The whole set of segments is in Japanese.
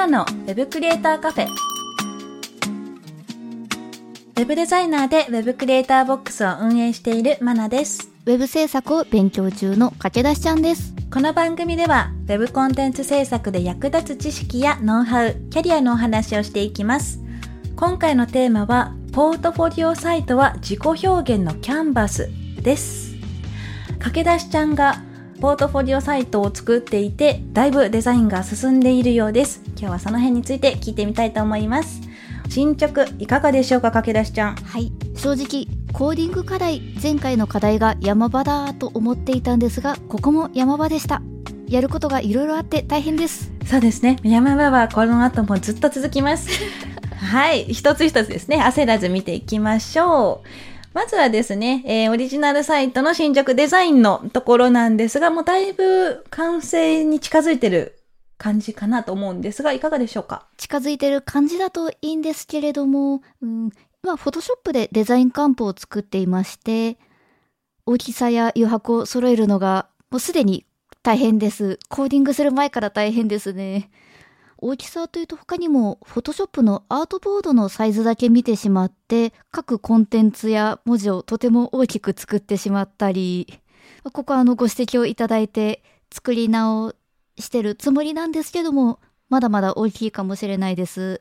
ナのウェブクリエイターカフェウェブデザイナーでウェブクリエイターボックスを運営しているマナですウェブ制作を勉強中の駆け出しちゃんです。この番組では Web コンテンツ制作で役立つ知識やノウハウ、キャリアのお話をしていきます。今回のテーマはポートフォリオサイトは自己表現のキャンバスです。駆け出しちゃんがポートフォリオサイトを作っていてだいぶデザインが進んでいるようです。今日はその辺について聞いてみたいと思います。進捗いかがでしょうか駆け出しちゃん。はい。正直、コーディング課題、前回の課題が山場だと思っていたんですが、ここも山場でした。やることがいろいろあって大変です。そうですね。山場はこの後もずっと続きます。はい。一つ一つですね。焦らず見ていきましょう。まずはですね、えーオリジナルサイトの進捗デザインのところなんですが、もうだいぶ完成に近づいてる感じかなと思うんですが、いかがでしょうか？近づいてる感じだといいんですけれども、うん、今、フォトショップでデザインカンプを作っていまして、大きさや余白を揃えるのが、もうすでに大変です。コーディングする前から大変ですね。大きさというと他にも、フォトショップのアートボードのサイズだけ見てしまって、各コンテンツや文字をとても大きく作ってしまったり、ここはあのご指摘をいただいて作り直してるつもりなんですけども、まだまだ大きいかもしれないです。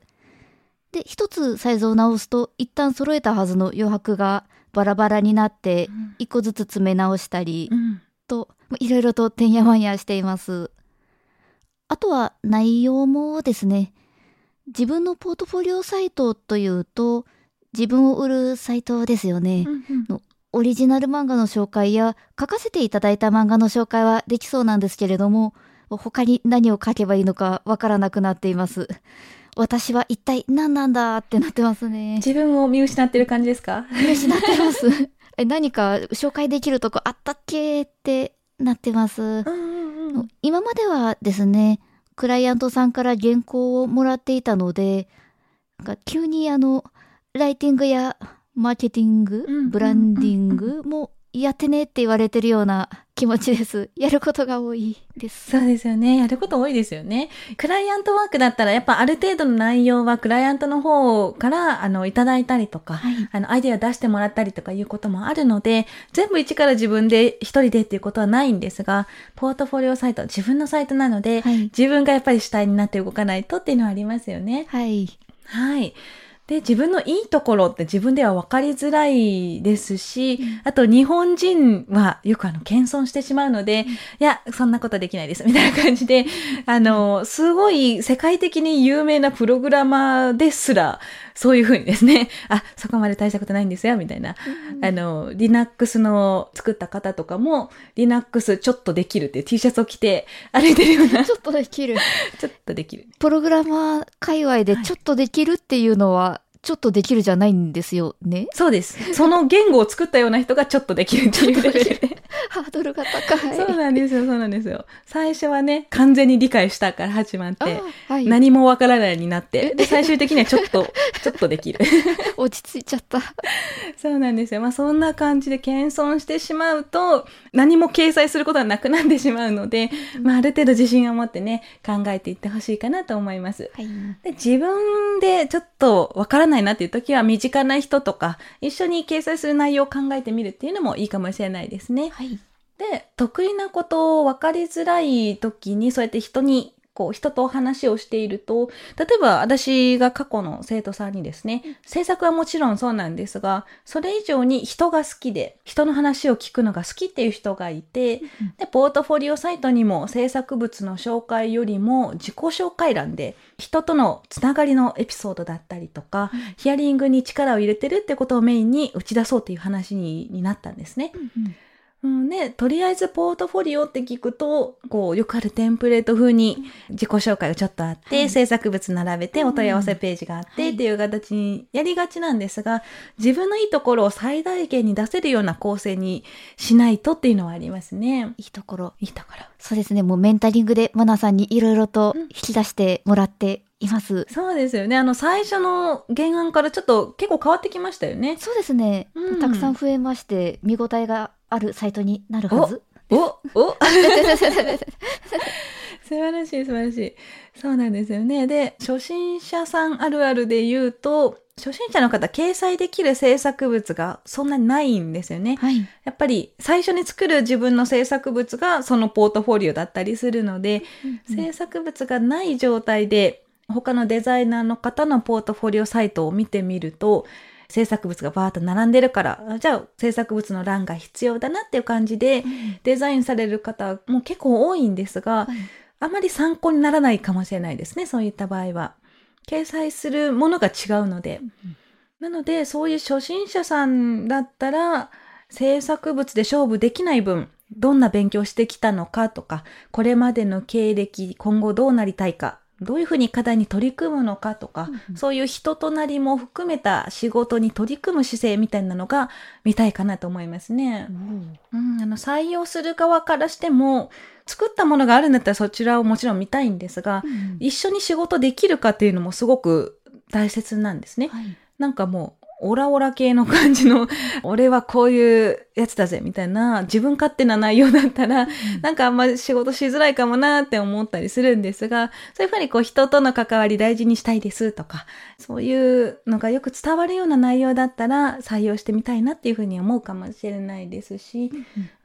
で、一つサイズを直すと、一旦揃えたはずの余白がバラバラになって、一個ずつ詰め直したり、ん。と、いろいろとてんやわんやしています。あとは内容もですね、自分のポートフォリオサイトというと、自分を売るサイトですよね。オリジナル漫画の紹介や書かせていただいた漫画の紹介はできそうなんですけれども、他に何を書けばいいのかわからなくなっています。私は一体何なんだってなってますね。自分を見失ってる感じですか？見失ってます。え何か紹介できるとこあったっけってなってます。うんうんうん。今まではですね、クライアントさんから原稿をもらっていたので、なんか急にあの、ライティングやマーケティング、ブランディングもやってねって言われてるような気持ちです。やることが多いです。そうですよね。やること多いですよね。クライアントワークだったら、やっぱある程度の内容はクライアントの方から、あの、いただいたりとか、はい。あの、アイデア出してもらったりとかいうこともあるので、全部一から自分で一人でっていうことはないんですが、ポートフォリオサイト、自分のサイトなので、はい。自分がやっぱり主体になって動かないとっていうのはありますよね。はい。はい。で、自分のいいところって自分では分かりづらいですし、あと日本人はよくあの、謙遜してしまうので、いや、そんなことできないです、みたいな感じで、あの、すごい世界的に有名なプログラマーですら、そういうふうにですね、あ、そこまで大したことないんですよ、みたいな。あの、Linux の作った方とかも、Linux ちょっとできるっていう T シャツを着て歩いてるような、ちょっとできる。ちょっとできる。プログラマー界隈でちょっとできるっていうのは、ちょっとできるじゃないんですよね？そうです。その言語を作ったような人がちょっとできるっていうレベルで。ハードルが高い。そうなんですよ、そうなんですよ。最初はね、完全に理解したから始まって、あはい。何もわからないになって、で、最終的にはちょっと、ちょっとできる。落ち着いちゃった。そうなんですよ。まあそんな感じで謙遜してしまうと、何も掲載することはなくなってしまうので、まあある程度自信を持ってね、考えていってほしいかなと思います。はい。で自分でちょっとわからないなっていう時は身近な人とか一緒に掲載する内容を考えてみるっていうのもいいかもしれないですね。はい。で得意なことを分かりづらい時にそうやって人にこう人と話をしていると例えば私が過去の生徒さんにですね制作はもちろんそうなんですがそれ以上に人が好きで人の話を聞くのが好きっていう人がいてでポートフォリオサイトにも制作物の紹介よりも自己紹介欄で人とのつながりのエピソードだったりとか、ヒアリングに力を入れてるってことをメインに打ち出そうっていう話にになったんですね。うんね、とりあえずポートフォリオって聞くと、こう、よくあるテンプレート風に自己紹介がちょっとあって、はい制作物並べて、お問い合わせページがあって、はいっていう形にやりがちなんですが、自分のいいところを最大限に出せるような構成にしないとっていうのはありますね。いいところ。いいところ。そうですね。もうメンタリングでマナさんにいろいろと引き出してもらっています。そうですよね。あの、最初の原案からちょっと結構変わってきましたよね。そうですね。うんたくさん増えまして、見応えがあるサイトになるはず。おお 素晴らしい素晴らしい。そうなんですよね。で、初心者さんあるあるで言うと、初心者の方、掲載できる制作物がそんなにないんですよね。はい。やっぱり最初に作る自分の制作物がそのポートフォリオだったりするので、制作物がない状態で他のデザイナーの方のポートフォリオサイトを見てみると、制作物がバーッと並んでるから、あじゃあ制作物の欄が必要だなっていう感じでデザインされる方も結構多いんですが、はいあまり参考にならないかもしれないですね、そういった場合は。掲載するものが違うので。なので、そういう初心者さんだったら、制作物で勝負できない分、どんな勉強してきたのかとか、これまでの経歴、今後どうなりたいか、どういうふうに課題に取り組むのかとか、うんうんそういう人となりも含めた仕事に取り組む姿勢みたいなのが見たいかなと思いますね。うん、あの採用する側からしても、作ったものがあるんだったらそちらをもちろん見たいんですが、うん一緒に仕事できるかっていうのもすごく大切なんですね。はいなんかもう、オラオラ系の感じの、俺はこういうやつだぜ、みたいな、自分勝手な内容だったら、なんかあんま仕事しづらいかもなって思ったりするんですが、そういうふうにこう人との関わり大事にしたいですとか、そういうのがよく伝わるような内容だったら採用してみたいなっていうふうに思うかもしれないですし、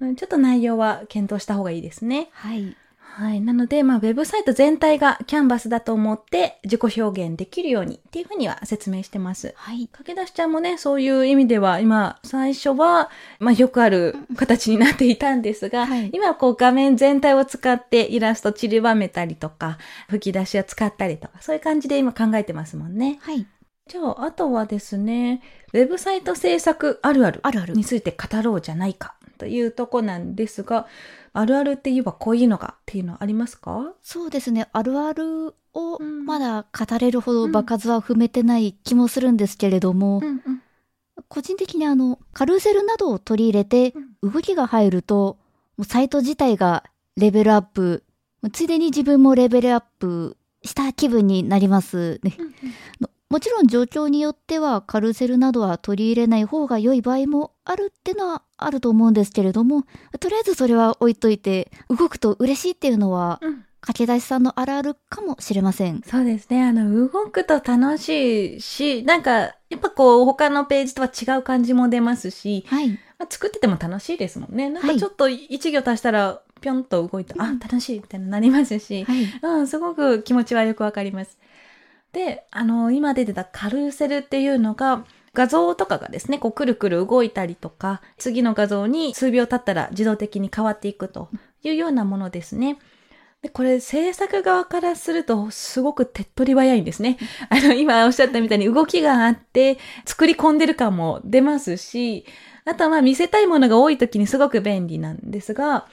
うんちょっと内容は検討した方がいいですね。はい。はい。なので、まあ、ウェブサイト全体がキャンバスだと思って自己表現できるようにっていうふうには説明してます。はい。駆け出しちゃんもね、そういう意味では、今、最初は、まあ、よくある形になっていたんですが、はい今はこう画面全体を使ってイラスト散りばめたりとか、吹き出しを使ったりとか、そういう感じで今考えてますもんね。はい。じゃあ、あとはですね、ウェブサイト制作あるあるあるあるについて語ろうじゃないかというとこなんですが、あるあるって言えばこういうのがっていうのはありますか？そうですね。あるあるをうんまだ語れるほど場数は踏めてない気もするんですけれども、んうん。個人的にあの、カルーセルなどを取り入れて動きが入ると、もうサイト自体がレベルアップ、ついでに自分もレベルアップした気分になりますね。ももちろん状況によってはカルーセルなどは取り入れない方が良い場合もあるってのはあると思うんですけれども、とりあえずそれは置いといて、動くと嬉しいっていうのは、うん駆け出しさんのあるあるかもしれません。そうですね。あの、動くと楽しいし、なんか、やっぱこう、他のページとは違う感じも出ますし、はい。まあ、作ってても楽しいですもんね。なんはいかちょっと一行足したら、ぴょんと動いた、うんあ、楽しいみたいになりますし、はい。うん、すごく気持ちはよくわかります。で、あの、今出てたカルーセルっていうのが、画像とかがですね、こう、くるくる動いたりとか、次の画像に数秒経ったら自動的に変わっていくというようなものですね。で、これ制作側からするとすごく手っ取り早いんですね。あの、今おっしゃったみたいに動きがあって、作り込んでる感も出ますし、あとはまあ見せたいものが多い時にすごく便利なんですが、ま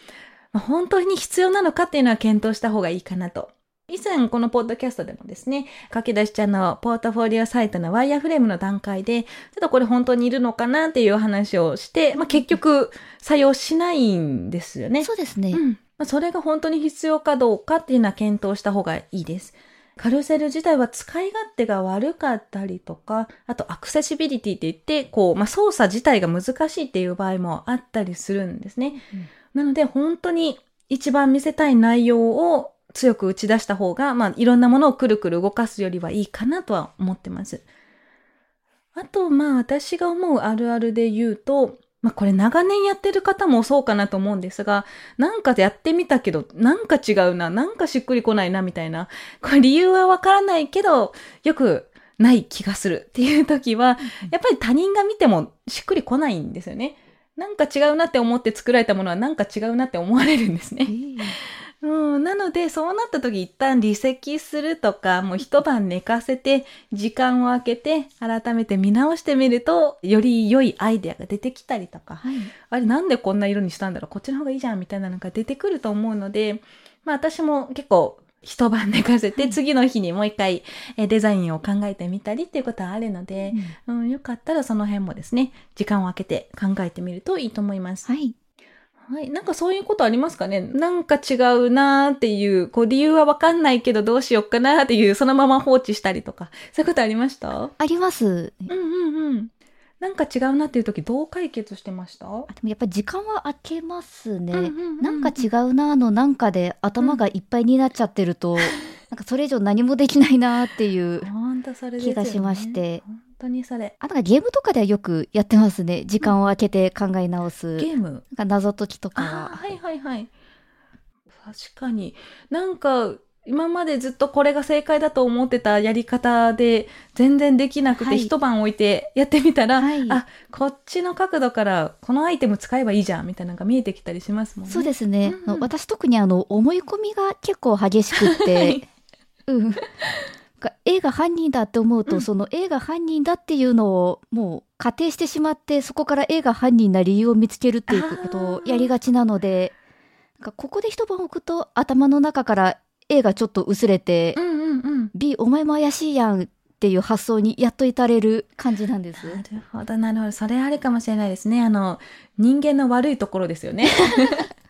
あ本当に必要なのかっていうのは検討した方がいいかなと。以前このポッドキャストでもですね、駆け出しちゃんのポートフォリオサイトのワイヤーフレームの段階で、ちょっとこれ本当にいるのかなっていう話をして、まあ結局採用しないんですよね。そうですね。うん。まあそれが本当に必要かどうかっていうのは検討した方がいいです。カルーセル自体は使い勝手が悪かったりとか、あとアクセシビリティって言って、こう、まあ、操作自体が難しいっていう場合もあったりするんですね。なので本当に一番見せたい内容を強く打ち出した方が、まあ、いろんなものをくるくる動かすよりはいいかなとは思ってます。あと、まあ、私が思うあるあるで言うと、まあ、これ長年やってる方もそうかなと思うんですが、なんかやってみたけど、なんか違うな、なんかしっくりこないな、みたいな。これ理由はわからないけど、よくない気がするっていう時は、やっぱり他人が見てもしっくりこないんですよね。なんか違うなって思って作られたものはなんか違うなって思われるんですね。うん、なので、そうなった時一旦離席するとか、もう一晩寝かせて、時間を空けて、改めて見直してみると、より良いアイデアが出てきたりとか、はい。ああれなんでこんな色にしたんだろうこっちの方がいいじゃんみたいなのが出てくると思うので、まあ私も結構一晩寝かせて、はい次の日にもう一回えーデザインを考えてみたりっていうことはあるので、うん、よかったらその辺もですね、時間を空けて考えてみるといいと思います。はい。はい。なんかそういうことありますかね？なんか違うなーっていう、こう理由はわかんないけどどうしよっかなーっていう、そのまま放置したりとか、そういうことありました？あります。うんうんうん。なんか違うなっていう時どう解決してました？あでもやっぱり時間は空けますね。うんうんうんなんか違うなーのなんかで頭がいっぱいになっちゃってると、なんかそれ以上何もできないなーっていう。気がしまして本当にそれ。あ、なんかゲームとかではよくやってますね。時間を空けて考え直す。ゲームなんか謎解きとかは。はいはいはい。確かに。なんか、今までずっとこれが正解だと思ってたやり方で全然できなくて、はい一晩置いてやってみたら、はいあ、こっちの角度からこのアイテム使えばいいじゃんみたいなのが見えてきたりしますもんね。そうですね。うんうん私特にあの思い込みが結構激しくって、はいうん。なんか A が犯人だって思うと、うんその A が犯人だっていうのをもう仮定してしまってそこから A が犯人な理由を見つけるっていうことをやりがちなのでなんかここで一晩置くと頭の中から A がちょっと薄れて、うんうんうん。B お前も怪しいやんっていう発想にやっと至れる感じなんです。なるほど、なるほど。それあるかもしれないですね。あの、人間の悪いところですよね。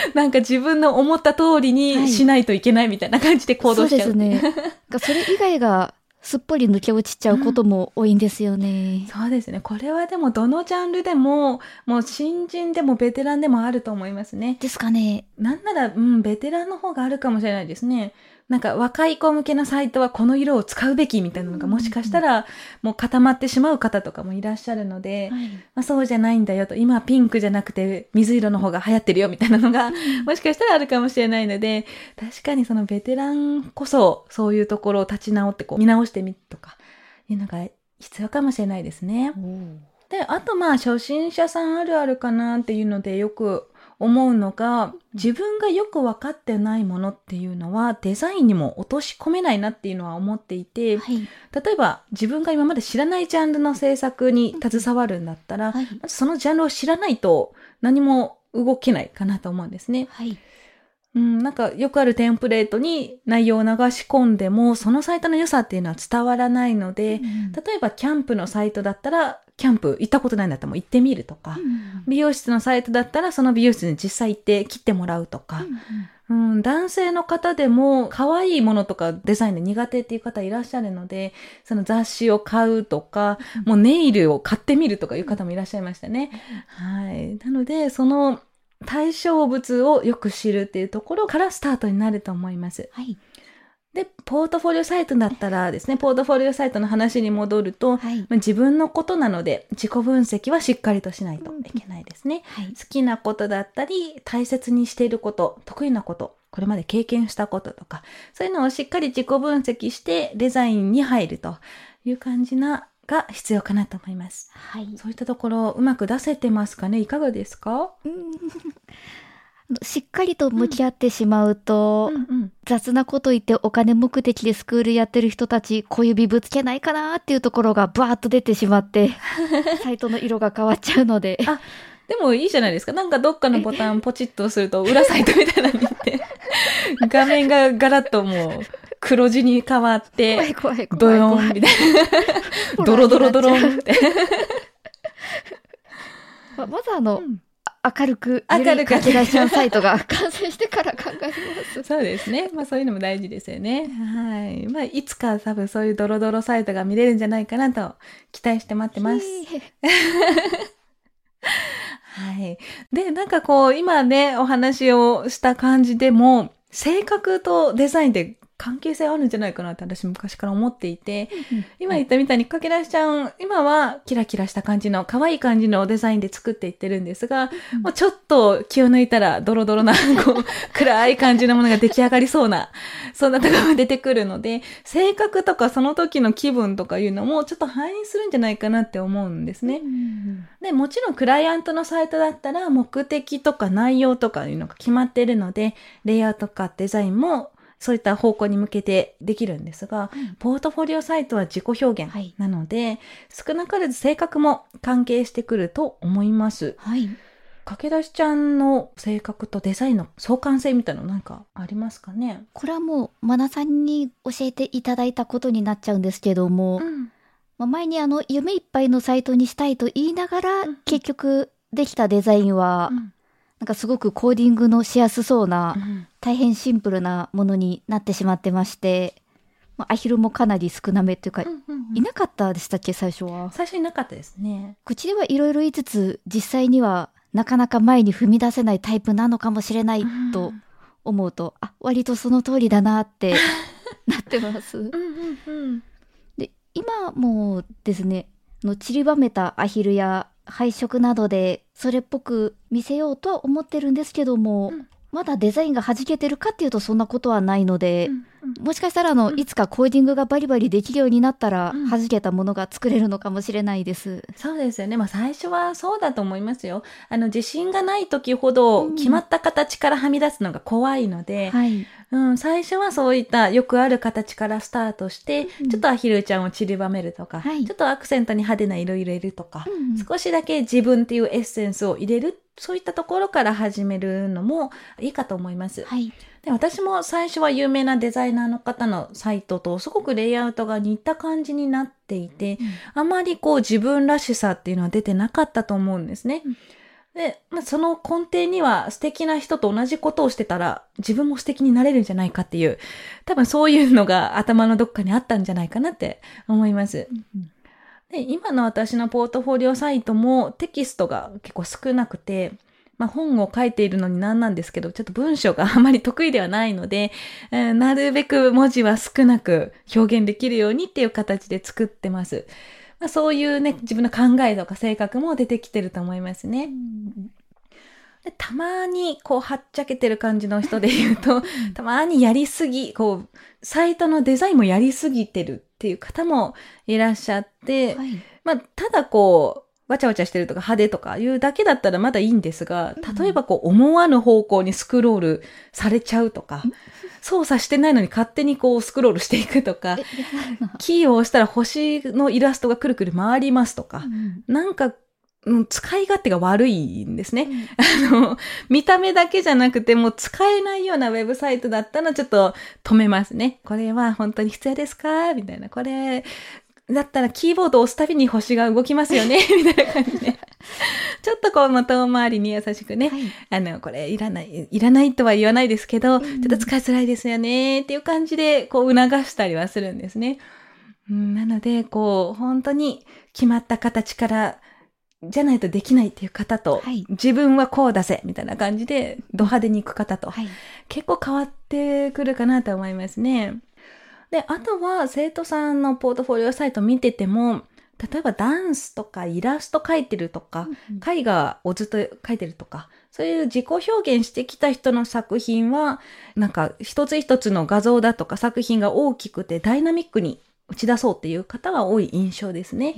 なんか自分の思った通りはいにしないといけないみたいな感じで行動しちゃう。そうですね。それ以外がすっぽり抜け落ちちゃうことも多いんですよね。そうですね。これはでもどのジャンルでも、もう新人でもベテランでもあると思いますね。ですかね。なんなら、うん、ベテランの方があるかもしれないですね。なんか若い子向けのサイトはこの色を使うべきみたいなのがもしかしたらもう固まってしまう方とかもいらっしゃるので、はい。まあ、そうじゃないんだよと、今はピンクじゃなくて水色の方が流行ってるよみたいなのが、もしかしたらあるかもしれないので、確かにそのベテランこそそういうところを立ち直ってこう見直してみるとかいうのが必要かもしれないですね。で、あとまあ初心者さんあるあるかなっていうのでよく思うのが、自分がよく分かってないものっていうのはデザインにも落とし込めないなっていうのは思っていて、はい。例えば自分が今まで知らないジャンルの制作に携わるんだったら、はい。まずそのジャンルを知らないと何も動けないかなと思うんですね。はい。うん、なんかよくあるテンプレートに内容を流し込んでも、そのサイトの良さっていうのは伝わらないので、例えばキャンプのサイトだったら、キャンプ行ったことないんだったらもう行ってみるとか、美容室のサイトだったらその美容室に実際行って切ってもらうとか、うん、男性の方でも可愛いものとかデザインで苦手っていう方いらっしゃるので、その雑誌を買うとか、もうネイルを買ってみるとかいう方もいらっしゃいましたね。はい。なので、その対象物をよく知るっていうところからスタートになると思います。はい。で、ポートフォリオサイトだったらですね、ポートフォリオサイトの話に戻ると、はい。まあ自分のことなので自己分析はしっかりとしないといけないですね。はい。好きなことだったり、大切にしていること、得意なこと、これまで経験したこととか、そういうのをしっかり自己分析してデザインに入るという感じな、が必要かなと思います。はい。そういったところうまく出せてますかね？いかがですか？しっかりと向き合ってしまうと、うんうん。雑なこと言ってお金目的でスクールやってる人たち小指ぶつけないかなっていうところがバーッと出てしまって、サイトの色が変わっちゃうので。あでもいいじゃないですか。なんかどっかのボタンポチッとすると裏サイトみたいなのに行って、画面がガラッともう黒字に変わって、怖い怖い怖い。ドヨーンみたいな。ドロドロドロンって。ままずあの、うん明るく、明るく書き出しのサイトが 完成してから考えます。そうですね。まあそういうのも大事ですよね。はい。まあいつか多分そういうドロドロサイトが見れるんじゃないかなと期待して待ってます。はい。で、なんかこう今ね、お話をした感じでも、性格とデザインって関係性あるんじゃないかなって私昔から思っていて、今言ったみたいにかけらしちゃん、今はキラキラした感じの可愛い感じのデザインで作っていってるんですが、もうちょっと気を抜いたらドロドロな、こう、暗い感じのものが出来上がりそうな、そんなところが出てくるので、性格とかその時の気分とかいうのもちょっと反映するんじゃないかなって思うんですね。で、もちろんクライアントのサイトだったら目的とか内容とかいうのが決まっているので、レイアウトかデザインもそういった方向に向けてできるんですが、うん、ポートフォリオサイトは自己表現なので、はい、少なからず性格も関係してくると思います。はい。駆け出しちゃんの性格とデザインの相関性みたいなのなんかありますかね？これはもう、マナさんに教えていただいたことになっちゃうんですけども、うん、まあ、前にあの、夢いっぱいのサイトにしたいと言いながら、うん、結局できたデザインは、うんなんかすごくコーディングのしやすそうな、大変シンプルなものになってしまってまして、まあ、アヒルもかなり少なめっていうか、いなかったでしたっけ最初は。最初いなかったですね。口ではいろいろ言いつつ実際にはなかなか前に踏み出せないタイプなのかもしれないと思うと、うん、あ割とその通りだなって なってます。で今もですねの散りばめたアヒルや配色などでそれっぽく見せようとは思ってるんですけども、うん、まだデザインが弾けてるかっていうとそんなことはないので、うん。うん、もしかしたらあの、うん、いつかコーディングがバリバリできるようになったら、弾けたものが作れるのかもしれないです。そうですよね。まあ最初はそうだと思いますよ。あの自信がない時ほど決まった形からはみ出すのが怖いので、はいうん、最初はそういったよくある形からスタートして、うん、ちょっとアヒルちゃんを散りばめるとか、はい、ちょっとアクセントに派手な色入れるとか、うん、少しだけ自分っていうエッセンスを入れる、そういったところから始めるのもいいかと思います。はい、で私も最初は有名なデザイナーの方のサイトとすごくレイアウトが似た感じになっていて、あまりこう自分らしさっていうのは出てなかったと思うんですね。で、まあ、その根底には素敵な人と同じことをしてたら自分も素敵になれるんじゃないかっていう、多分そういうのが頭のどっかにあったんじゃないかなって思います。うんで今の私のポートフォリオサイトもテキストが結構少なくて、まあ、本を書いているのになんなんですけど、ちょっと文章が あまり得意ではないので、えー、なるべく文字は少なく表現できるようにっていう形で作ってます。まあ、そういうね、自分の考えとか性格も出てきてると思いますね。でたまにこうはっちゃけてる感じの人で言うと、たまにやりすぎ、こう、サイトのデザインもやりすぎてるっていう方もいらっしゃって、はい、まあ、ただこう、わちゃわちゃしてるとか派手とかいうだけだったらまだいいんですが、例えばこう思わぬ方向にスクロールされちゃうとか、操作してないのに勝手にこうスクロールしていくとか、キーを押したら星のイラストがくるくる回りますとか、うん、なんか、使い勝手が悪いんですね、うん、あの、見た目だけじゃなくてもう使えないようなウェブサイトだったらちょっと止めますね。これは本当に必要ですか？みたいな。これ、だったらキーボードを押すたびに星が動きますよね みたいな感じで。ちょっとこう、ま遠回りに優しくね、はい、あの、これいらない、いらないとは言わないですけど、うん、ちょっと使いづらいですよねっていう感じで、こう、促したりはするんですね。うん、なので、こう、本当に決まった形から、じゃないとできないっていう方と、はい、自分はこう出せみたいな感じで、ド派手に行く方と、はい、結構変わってくるかなと思いますね。で、あとは生徒さんのポートフォリオサイト見てても、例えばダンスとかイラスト描いてるとか、うん、絵画をずっと描いてるとか、そういう自己表現してきた人の作品は、なんか一つ一つの画像だとか作品が大きくてダイナミックに打ち出そうっていう方が多い印象ですね。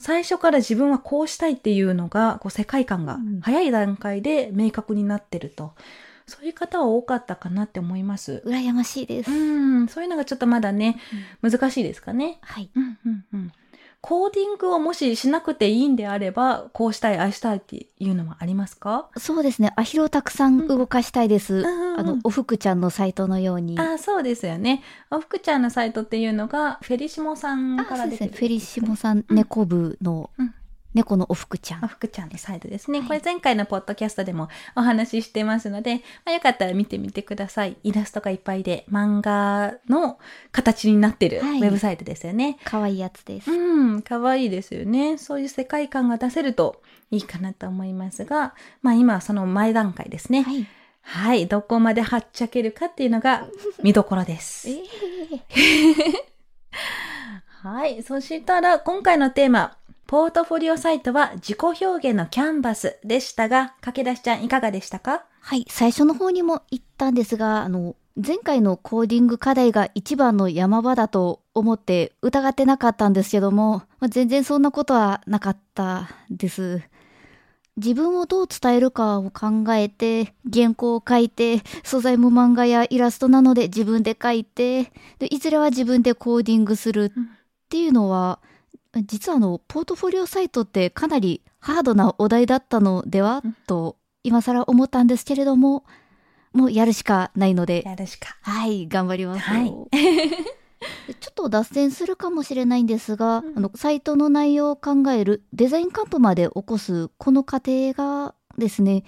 最初から自分はこうしたいっていうのが、こう世界観が早い段階で明確になってると。そういう方は多かったかなって思います。羨ましいです。うん、そういうのがちょっとまだね、うん、難しいですかね。はい。うんうんうん。コーディングをもししなくていいんであれば、こうしたい、ああしたいっていうのはありますか？そうですね。アヒルをたくさん動かしたいです。うん、あの、おふくちゃんのサイトのように。あそうですよね。おふくちゃんのサイトっていうのが、フェリシモさんから出てる、ね、フェリシモさん、猫部の、うん猫のおふくちゃん。おふくちゃんのサイドですね。はい、これ前回のポッドキャストでもお話ししてますので、まあ、よかったら見てみてください。イラストがいっぱいで漫画の形になってるウェブサイトですよね。可、愛、い、いやつです。うん、可愛いですよね。そういう世界観が出せるといいかなと思いますが、まあ今はその前段階ですね。はいはい、どこまではっちゃけるかっていうのが 見どころです。え はい。そしたら、今回のテーマ、ポートフォリオサイトは自己表現のキャンバスでしたが、駆け出しちゃんいかがでしたか？はい、最初の方にも言ったんですが、あの、前回のコーディング課題が一番の山場だと思って疑ってなかったんですけども、まあ、全然そんなことはなかったです。自分をどう伝えるかを考えて、原稿を書いて、素材も漫画やイラストなので自分で書いて、でいずれは自分でコーディングするっていうのは、実はあの、ポートフォリオサイトってかなりハードなお題だったのでは、と今更思ったんですけれども、もうやるしかないので、やるしか。はい、頑張りますよ。はい ちょっと脱線するかもしれないんですが、あの、サイトの内容を考えるデザインカンプまで起こすこの過程がですね、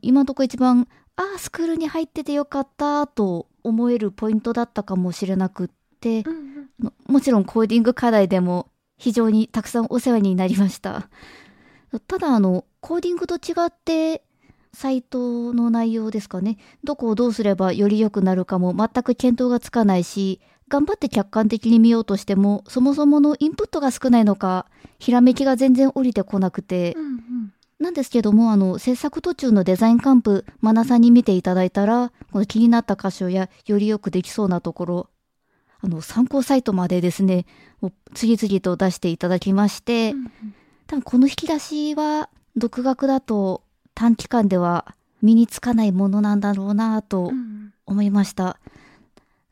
今のところ一番、ああ、スクールに入っててよかったと思えるポイントだったかもしれなくって、あのもちろんコーディング課題でも非常にたくさんお世話になりました。ただあの、コーディングと違って、サイトの内容ですかね。どこをどうすればより良くなるかも全く見当がつかないし、頑張って客観的に見ようとしても、そもそものインプットが少ないのか、ひらめきが全然降りてこなくて、なんですけども、あの、制作途中のデザインカンプ、マナさんに見ていただいたら、この気になった箇所や、よりよくできそうなところ、あの、参考サイトまでですね、次々と出していただきまして、多分この引き出しは、独学だと短期間では身につかないものなんだろうなと思いました。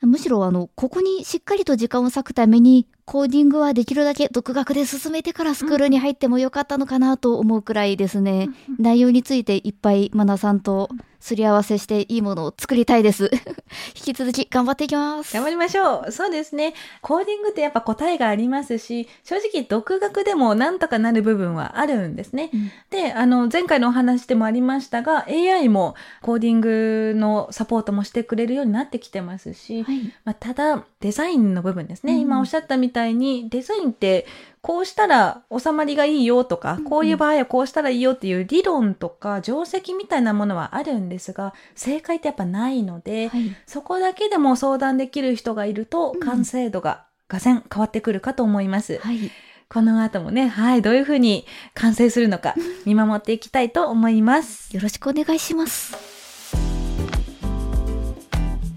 むしろあの、ここにしっかりと時間を割くために、コーディングはできるだけ独学で進めてからスクールに入ってもよかったのかなと思うくらいですね。内容についていっぱいマナさんとすり合わせしていいものを作りたいです。引き続き頑張っていきます。頑張りましょう。そうですね。コーディングってやっぱ答えがありますし、正直独学でもなんとかなる部分はあるんですね。うんで、あの、前回のお話でもありましたが、AI もコーディングのサポートもしてくれるようになってきてますし、はい。まあ、ただ、デザインの部分ですね。うん今おっしゃったみたいに、デザインって、こうしたら収まりがいいよとか、うんこういう場合はこうしたらいいよっていう理論とか定石みたいなものはあるんですが、正解ってやっぱないので、はい。そこだけでも相談できる人がいると、うん完成度ががぜん変わってくるかと思います。はい。この後もね、はい、どういうふうに完成するのか見守っていきたいと思います。よろしくお願いします。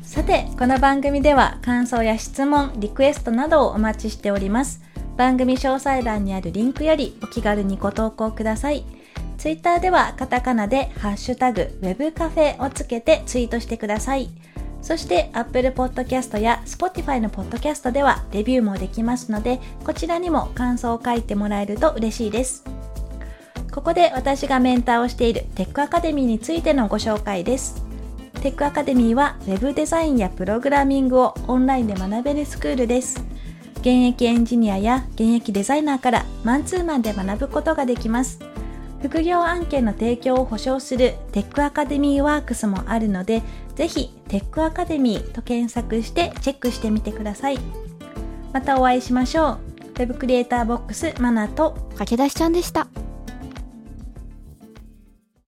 さて、この番組では感想や質問、リクエストなどをお待ちしております。番組詳細欄にあるリンクよりお気軽にご投稿ください。ツイッターではカタカナでハッシュタグ web カフェをつけてツイートしてください。そして Apple Podcast や Spotify の Podcast ではレビューもできますので、こちらにも感想を書いてもらえると嬉しいです。ここで私がメンターをしているテックアカデミーについてのご紹介です。テックアカデミーは Web デザインやプログラミングをオンラインで学べるスクールです。現役エンジニアや現役デザイナーからマンツーマンで学ぶことができます。副業案件の提供を保証するテックアカデミーワークスもあるので、ぜひテックアカデミーと検索してチェックしてみてください。またお会いしましょう。Web クリエイターボックスマナと駆け出しちゃんでした。